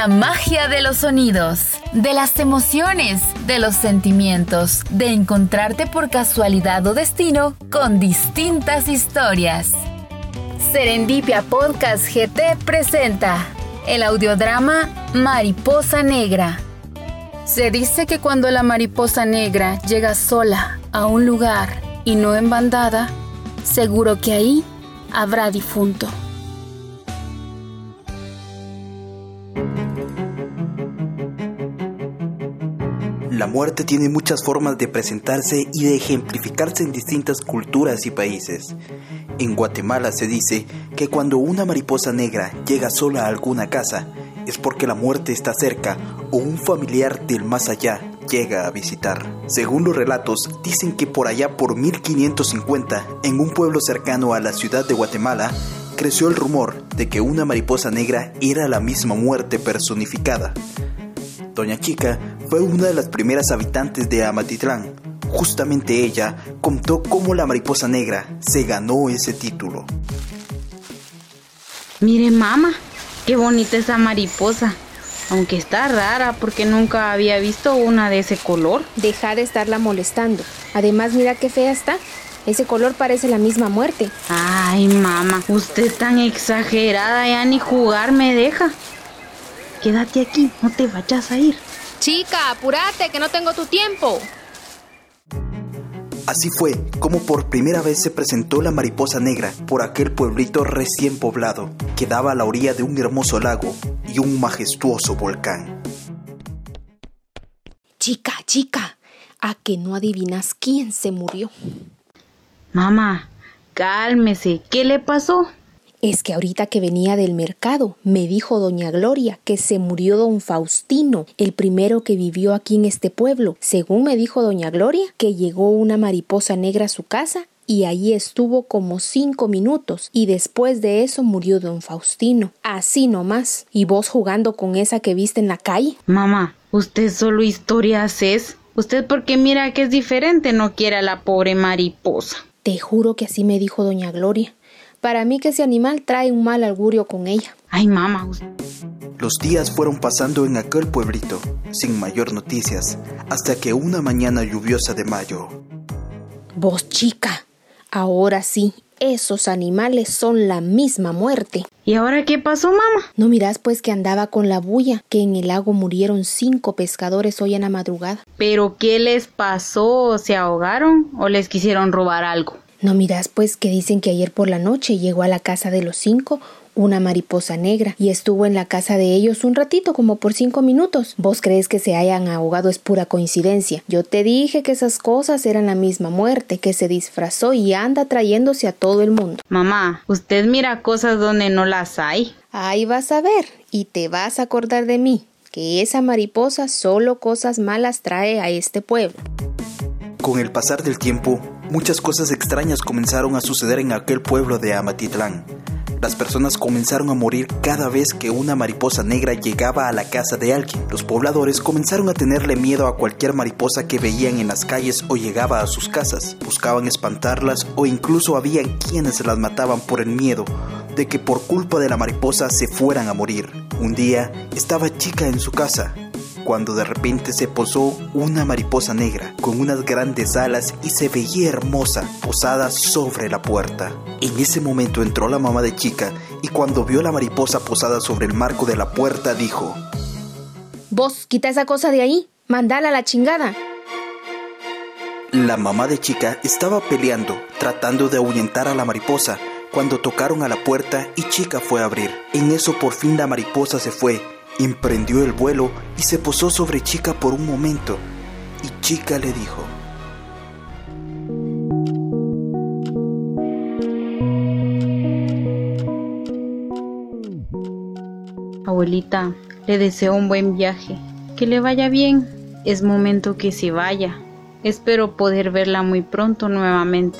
la magia de los sonidos, de las emociones, de los sentimientos, de encontrarte por casualidad o destino con distintas historias. Serendipia Podcast GT presenta el audiodrama Mariposa Negra. Se dice que cuando la mariposa negra llega sola a un lugar y no en bandada, seguro que ahí habrá difunto. La muerte tiene muchas formas de presentarse y de ejemplificarse en distintas culturas y países. En Guatemala se dice que cuando una mariposa negra llega sola a alguna casa es porque la muerte está cerca o un familiar del más allá llega a visitar. Según los relatos, dicen que por allá por 1550, en un pueblo cercano a la ciudad de Guatemala, creció el rumor de que una mariposa negra era la misma muerte personificada. Doña Chica fue una de las primeras habitantes de Amatitlán. Justamente ella contó cómo la mariposa negra se ganó ese título. Mire, mamá, qué bonita esa mariposa. Aunque está rara porque nunca había visto una de ese color. Deja de estarla molestando. Además, mira qué fea está. Ese color parece la misma muerte. Ay, mamá, usted tan exagerada, ya ni jugar me deja. Quédate aquí, no te vayas a ir. Chica, apúrate, que no tengo tu tiempo. Así fue como por primera vez se presentó la mariposa negra por aquel pueblito recién poblado que daba a la orilla de un hermoso lago y un majestuoso volcán. Chica, chica, ¿a que no adivinas quién se murió? Mamá, cálmese, ¿qué le pasó? Es que ahorita que venía del mercado, me dijo doña Gloria que se murió don Faustino, el primero que vivió aquí en este pueblo. Según me dijo doña Gloria, que llegó una mariposa negra a su casa y allí estuvo como cinco minutos y después de eso murió don Faustino. Así nomás. ¿Y vos jugando con esa que viste en la calle? Mamá, usted solo historias es. Usted porque mira que es diferente no quiere a la pobre mariposa. Te juro que así me dijo doña Gloria. Para mí que ese animal trae un mal augurio con ella. Ay, mamá. Los días fueron pasando en aquel pueblito, sin mayor noticias, hasta que una mañana lluviosa de mayo. Vos, chica, ahora sí, esos animales son la misma muerte. ¿Y ahora qué pasó, mamá? No mirás pues que andaba con la bulla, que en el lago murieron cinco pescadores hoy en la madrugada. ¿Pero qué les pasó? ¿Se ahogaron o les quisieron robar algo? No mirás pues que dicen que ayer por la noche llegó a la casa de los cinco una mariposa negra y estuvo en la casa de ellos un ratito como por cinco minutos. ¿Vos crees que se hayan ahogado es pura coincidencia? Yo te dije que esas cosas eran la misma muerte, que se disfrazó y anda trayéndose a todo el mundo. Mamá, usted mira cosas donde no las hay. Ahí vas a ver y te vas a acordar de mí, que esa mariposa solo cosas malas trae a este pueblo. Con el pasar del tiempo, muchas cosas extrañas comenzaron a suceder en aquel pueblo de Amatitlán. Las personas comenzaron a morir cada vez que una mariposa negra llegaba a la casa de alguien. Los pobladores comenzaron a tenerle miedo a cualquier mariposa que veían en las calles o llegaba a sus casas. Buscaban espantarlas o incluso habían quienes las mataban por el miedo de que por culpa de la mariposa se fueran a morir. Un día estaba chica en su casa cuando de repente se posó una mariposa negra con unas grandes alas y se veía hermosa posada sobre la puerta. En ese momento entró la mamá de chica y cuando vio la mariposa posada sobre el marco de la puerta dijo, Vos, quita esa cosa de ahí, mandala a la chingada. La mamá de chica estaba peleando, tratando de ahuyentar a la mariposa, cuando tocaron a la puerta y chica fue a abrir. En eso por fin la mariposa se fue emprendió el vuelo y se posó sobre Chica por un momento, y Chica le dijo, Abuelita, le deseo un buen viaje, que le vaya bien. Es momento que se vaya. Espero poder verla muy pronto nuevamente.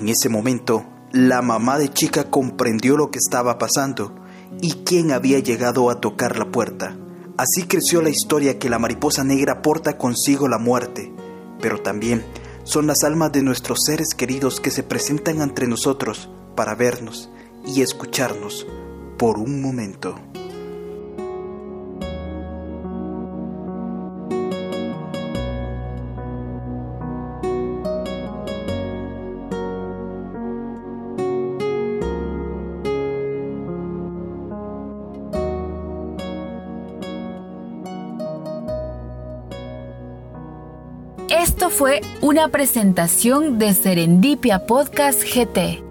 En ese momento, la mamá de chica comprendió lo que estaba pasando y quién había llegado a tocar la puerta. Así creció la historia que la mariposa negra porta consigo la muerte, pero también son las almas de nuestros seres queridos que se presentan ante nosotros para vernos y escucharnos por un momento. Fue una presentación de Serendipia Podcast GT.